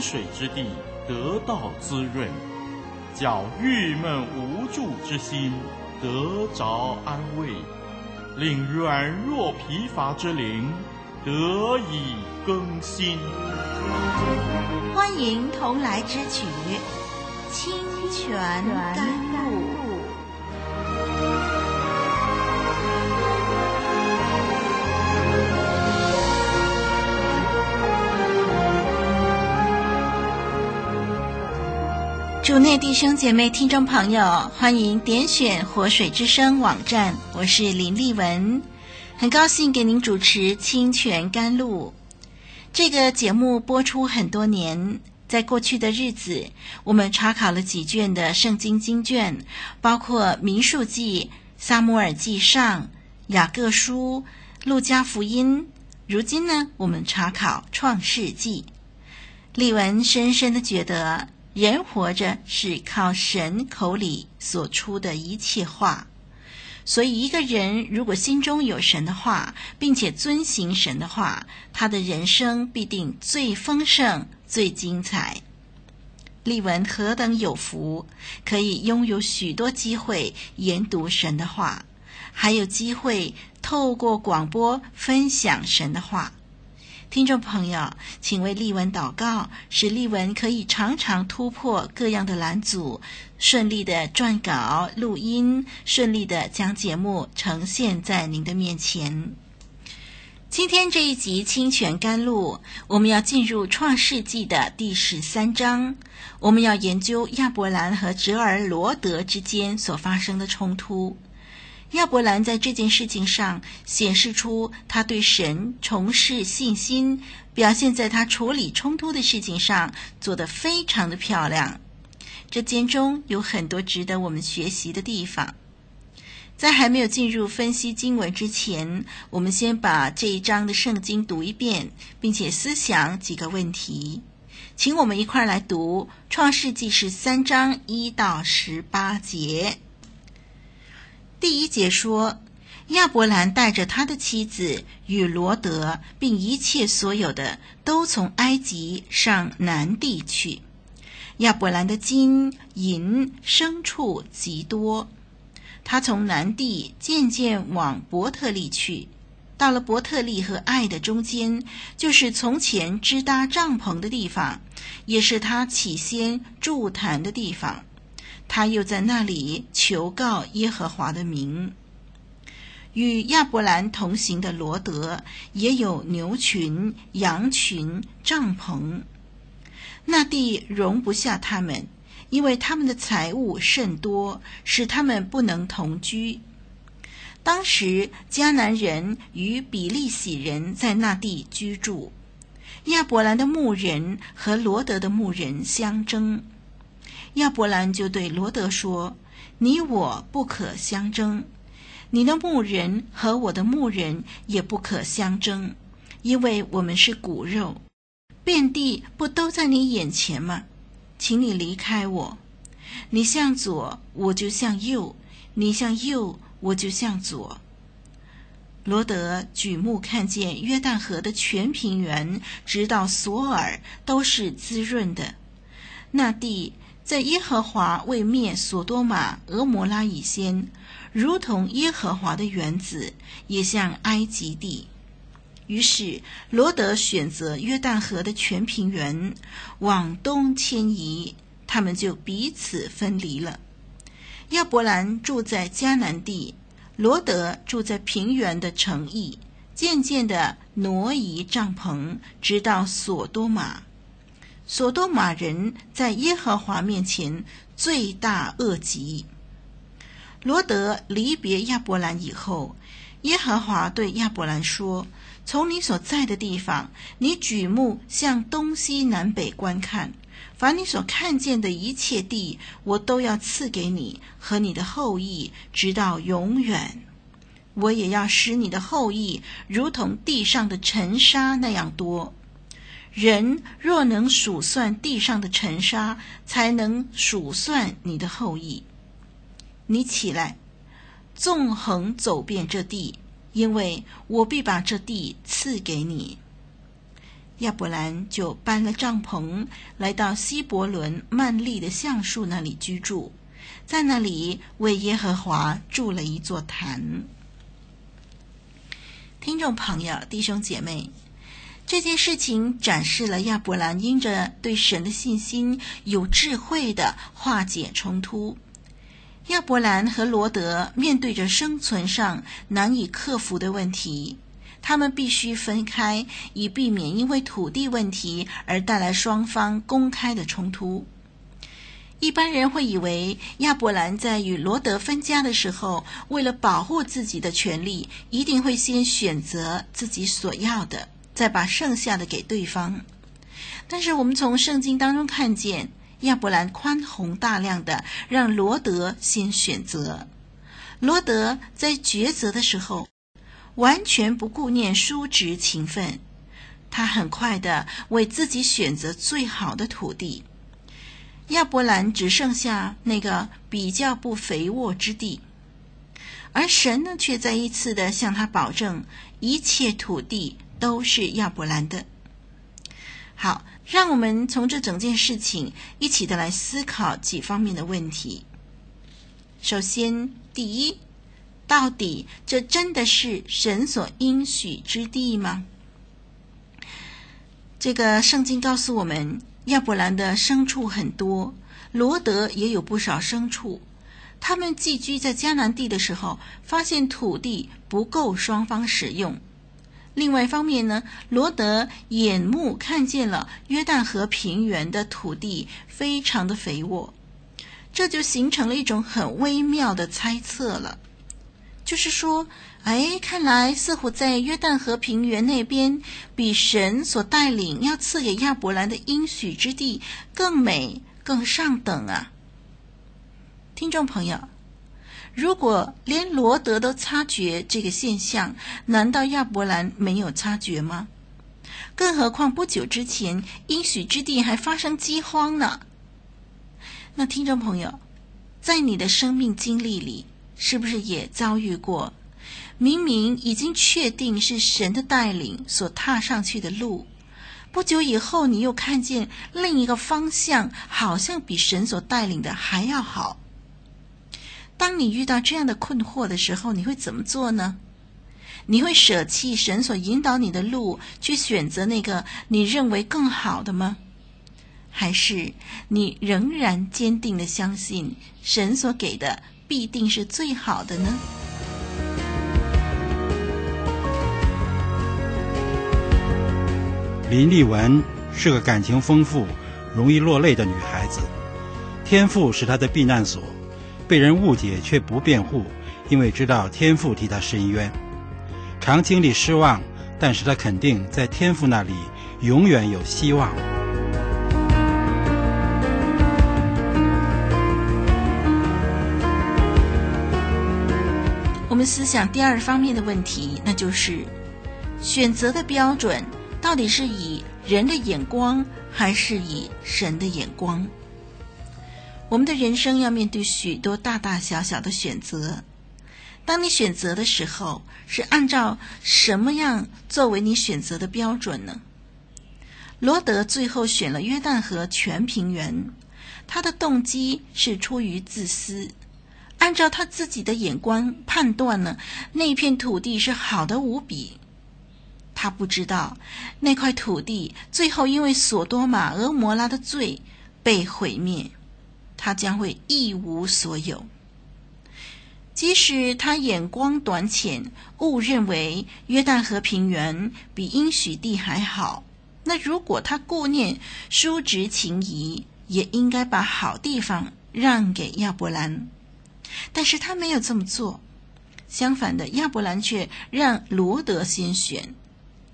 水之地得到滋润，叫郁闷无助之心得着安慰，令软弱疲乏之灵得以更新。欢迎同来之曲，清泉甘露。主内弟兄姐妹、听众朋友，欢迎点选活水之声网站，我是林丽文，很高兴给您主持清泉甘露。这个节目播出很多年，在过去的日子，我们查考了几卷的圣经经卷，包括民数记、撒母耳记上、雅各书、路加福音。如今呢，我们查考创世记。丽文深深的觉得。人活着是靠神口里所出的一切话，所以一个人如果心中有神的话，并且遵行神的话，他的人生必定最丰盛、最精彩。丽文何等有福，可以拥有许多机会研读神的话，还有机会透过广播分享神的话。听众朋友，请为丽文祷告，使丽文可以常常突破各样的拦阻，顺利的撰稿、录音，顺利的将节目呈现在您的面前。今天这一集清泉甘露，我们要进入创世纪的第十三章，我们要研究亚伯兰和侄儿罗德之间所发生的冲突。亚伯兰在这件事情上显示出他对神重拾信心，表现在他处理冲突的事情上做得非常的漂亮。这间中有很多值得我们学习的地方。在还没有进入分析经文之前，我们先把这一章的圣经读一遍，并且思想几个问题。请我们一块儿来读《创世纪》十三章一到十八节。第一节说，亚伯兰带着他的妻子与罗德，并一切所有的，都从埃及上南地去。亚伯兰的金银牲畜极多，他从南地渐渐往伯特利去，到了伯特利和爱的中间，就是从前支搭帐篷的地方，也是他起先筑坛的地方。他又在那里求告耶和华的名。与亚伯兰同行的罗得也有牛群、羊群、帐篷，那地容不下他们，因为他们的财物甚多，使他们不能同居。当时迦南人与比利洗人在那地居住，亚伯兰的牧人和罗得的牧人相争。亚伯兰就对罗德说：“你我不可相争，你的牧人和我的牧人也不可相争，因为我们是骨肉。遍地不都在你眼前吗？请你离开我。你向左，我就向右；你向右，我就向左。”罗德举目看见约旦河的全平原，直到索尔，都是滋润的，那地。在耶和华未灭所多玛、蛾摩拉以先，如同耶和华的园子，也像埃及地。于是罗得选择约旦河的全平原，往东迁移，他们就彼此分离了。亚伯兰住在迦南地，罗得住在平原的城邑，渐渐地挪移帐篷，直到所多玛。所多玛人在耶和华面前罪大恶极。罗得离别亚伯兰以后，耶和华对亚伯兰说：“从你所在的地方，你举目向东西南北观看，凡你所看见的一切地，我都要赐给你和你的后裔，直到永远。我也要使你的后裔如同地上的尘沙那样多。”人若能数算地上的尘沙，才能数算你的后裔。你起来，纵横走遍这地，因为我必把这地赐给你。亚伯兰就搬了帐篷，来到希伯伦曼利的橡树那里居住，在那里为耶和华筑了一座坛。听众朋友、弟兄姐妹，这件事情展示了亚伯兰因着对神的信心，有智慧的化解冲突。亚伯兰和罗德面对着生存上难以克服的问题。他们必须分开，以避免因为土地问题而带来双方公开的冲突。一般人会以为亚伯兰在与罗德分家的时候，为了保护自己的权利，一定会先选择自己所要的，再把剩下的给对方。但是我们从圣经当中看见，亚伯兰宽宏大量的让罗德先选择。罗德在抉择的时候，完全不顾念叔侄情分，他很快的为自己选择最好的土地。亚伯兰只剩下那个比较不肥沃之地，而神呢，却再一次的向他保证，一切土地都是亚伯兰的。好，让我们从这整件事情一起的来思考几方面的问题。首先，第一。到底这真的是神所应许之地吗？这个圣经告诉我们，亚伯兰的牲畜很多，罗德也有不少牲畜。他们寄居在迦南地的时候，发现土地不够双方使用。另外一方面呢，罗德眼目看见了约旦河平原的土地非常的肥沃，这就形成了一种很微妙的猜测了。就是说，哎，看来似乎在约旦河平原那边，比神所带领要赐给亚伯兰的应许之地更美、更上等啊！听众朋友，如果连罗德都察觉这个现象，难道亚伯兰没有察觉吗？更何况不久之前，应许之地还发生饥荒呢。那听众朋友，在你的生命经历里，是不是也遭遇过？明明已经确定是神的带领所踏上去的路，不久以后你又看见另一个方向，好像比神所带领的还要好。当你遇到这样的困惑的时候，你会怎么做呢？你会舍弃神所引导你的路，去选择那个你认为更好的吗？还是你仍然坚定的相信神所给的？必定是最好的呢。林丽文是个感情丰富、容易落泪的女孩子。天赋是她的避难所，被人误解却不辩护，因为知道天父替他伸冤。常经历失望，但是他肯定在天父那里永远有希望。我们思想第二方面的问题，那就是选择的标准到底是以人的眼光，还是以神的眼光？我们的人生要面对许多大大小小的选择。当你选择的时候，是按照什么样作为你选择的标准呢？罗德最后选了约旦河全平原，他的动机是出于自私。按照他自己的眼光判断呢，那片土地是好的无比。他不知道那块土地最后因为索多玛、俄摩拉的罪被毁灭，他将会一无所有。即使他眼光短浅，误认为约旦河平原比应许地还好，那如果他顾念叔侄情谊，也应该把好地方让给亚伯兰。但是他没有这么做，相反的，亚伯兰却让罗德先选。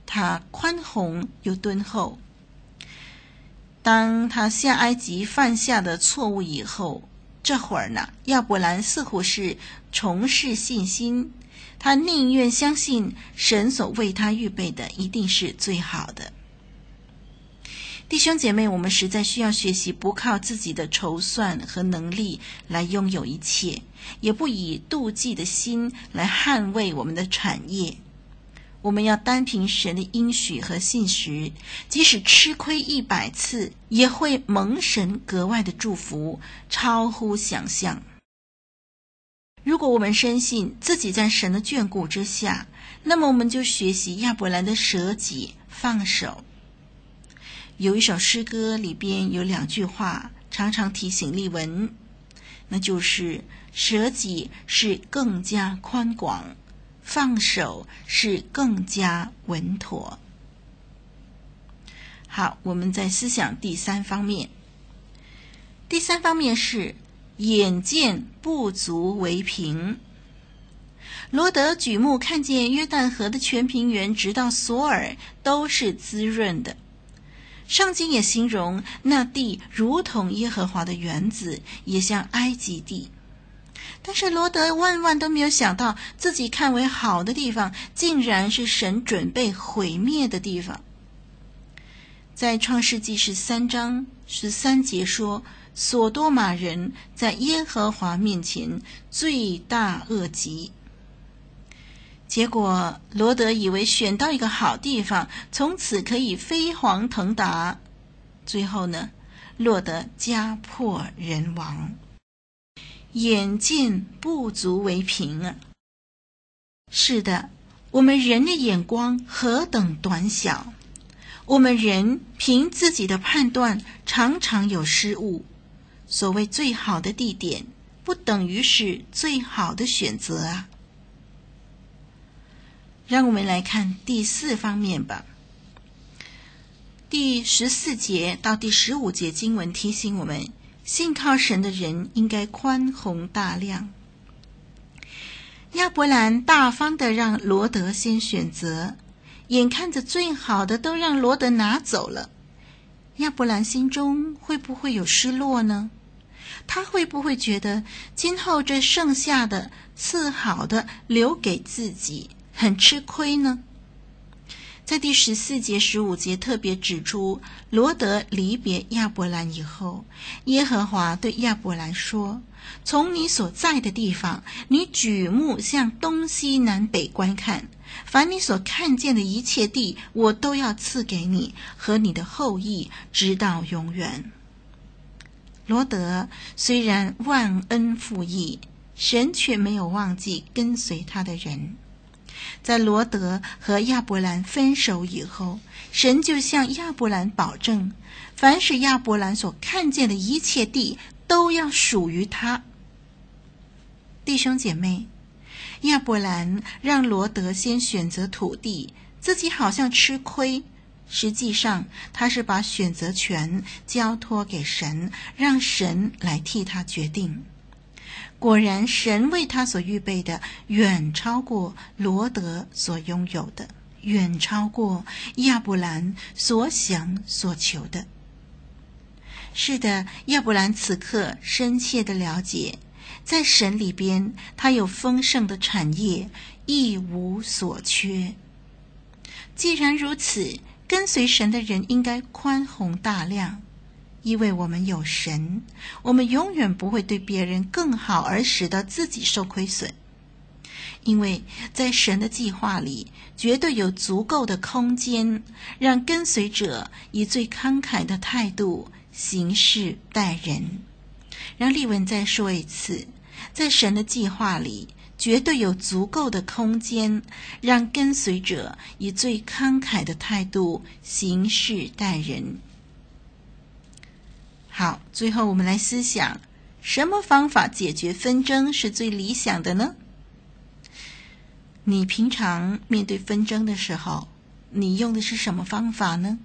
他宽宏又敦厚。当他下埃及犯下的错误以后，这会儿呢，亚伯兰似乎是重拾信心。他宁愿相信神所为他预备的一定是最好的。弟兄姐妹，我们实在需要学习不靠自己的筹算和能力来拥有一切，也不以妒忌的心来捍卫我们的产业。我们要单凭神的应许和信实，即使吃亏一百次，也会蒙神格外的祝福，超乎想象。如果我们深信自己在神的眷顾之下，那么我们就学习亚伯兰的舍己放手。有一首诗歌里边有两句话，常常提醒丽文，那就是舍己是更加宽广。放手是更加稳妥。好，我们在思想第三方面。第三方面是眼见不足为凭。罗得举目看见约旦河的全平原，直到索尔都是滋润的。圣经也形容那地如同耶和华的园子，也像埃及地。但是罗德万万都没有想到，自己看为好的地方，竟然是神准备毁灭的地方。在创世纪十三章十三节说：“所多玛人在耶和华面前罪大恶极。”结果罗德以为选到一个好地方，从此可以飞黄腾达，最后呢，落得家破人亡。眼见不足为凭啊！是的，我们人的眼光何等短小，我们人凭自己的判断常常有失误。所谓最好的地点，不等于是最好的选择啊！让我们来看第四方面吧。第十四节到第十五节经文提醒我们。信靠神的人应该宽宏大量。亚伯兰大方的让罗德先选择，眼看着最好的都让罗德拿走了，亚伯兰心中会不会有失落呢？他会不会觉得今后这剩下的次好的留给自己，很吃亏呢？在第十四节、十五节特别指出，罗得离别亚伯兰以后，耶和华对亚伯兰说：“从你所在的地方，你举目向东西南北观看，凡你所看见的一切地，我都要赐给你和你的后裔，直到永远。”罗得虽然忘恩负义，神却没有忘记跟随他的人。在罗德和亚伯兰分手以后，神就向亚伯兰保证，凡是亚伯兰所看见的一切地，都要属于他。弟兄姐妹，亚伯兰让罗德先选择土地，自己好像吃亏，实际上他是把选择权交托给神，让神来替他决定。果然，神为他所预备的远超过罗德所拥有的，远超过亚伯兰所想所求的。是的，亚伯兰此刻深切的了解，在神里边，他有丰盛的产业，一无所缺。既然如此，跟随神的人应该宽宏大量。因为我们有神，我们永远不会对别人更好而使得自己受亏损。因为在神的计划里，绝对有足够的空间，让跟随者以最慷慨的态度行事待人。让丽文再说一次，在神的计划里，绝对有足够的空间，让跟随者以最慷慨的态度行事待人。好，最后我们来思想，什么方法解决纷争是最理想的呢？你平常面对纷争的时候，你用的是什么方法呢？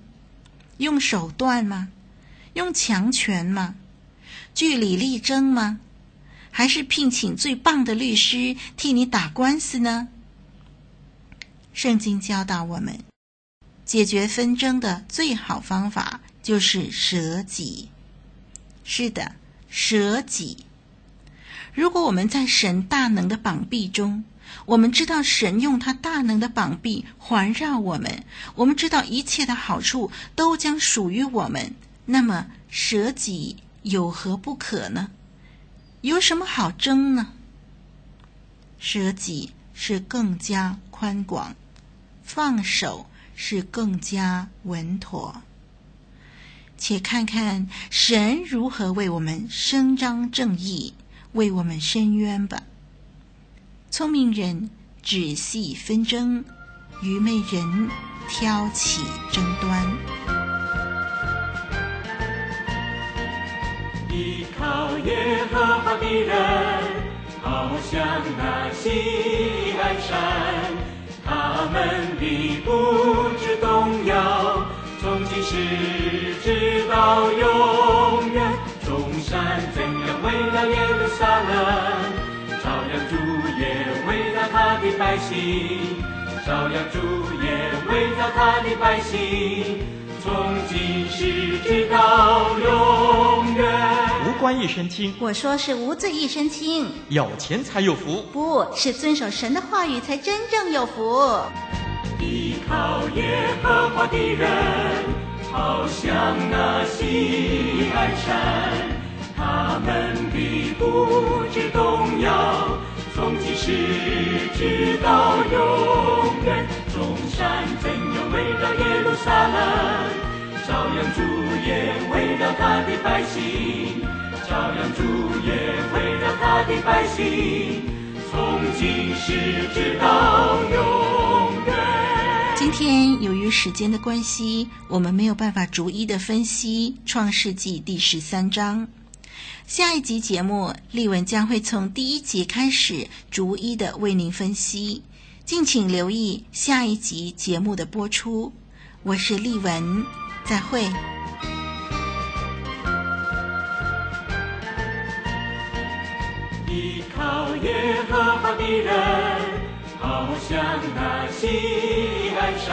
用手段吗？用强权吗？据理力争吗？还是聘请最棒的律师替你打官司呢？圣经教导我们，解决纷争的最好方法就是舍己。是的，舍己。如果我们在神大能的膀臂中，我们知道神用他大能的膀臂环绕我们，我们知道一切的好处都将属于我们，那么舍己有何不可呢？有什么好争呢？舍己是更加宽广，放手是更加稳妥。且看看神如何为我们伸张正义，为我们伸冤吧。聪明人止息纷争，愚昧人挑起争端。依靠耶和华的人，好像那西安山，他们必不致动摇，从今时直到永远。众山怎样围绕耶路撒冷，照样主也围绕他的百姓，照样主也围绕他的百姓。从今时直到永远，无官一身轻。我说是无罪一身轻。有钱才有福，不是遵守神的话语才真正有福。依靠耶和华的人，好像那西安山，他们必不致动摇。从今时直到永远，中山怎样围绕耶路撒冷，照样主也围绕他的百姓，照样主也围绕他的百姓，从今时直到永。今天由于时间的关系，我们没有办法逐一的分析《创世纪》第十三章。下一集节目，丽文将会从第一节开始，逐一的为您分析，敬请留意下一集节目的播出。我是丽文，再会。依靠耶和华的人，好像那西安山，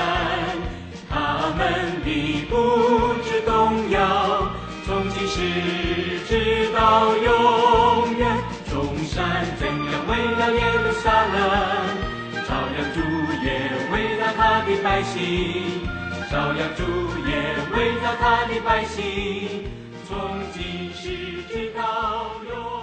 他们必不致动摇。从今时直到永远，中山怎样为了耶路撒冷，照样主也为了他的百姓，照样主也为了他的百姓，从今时直到永远。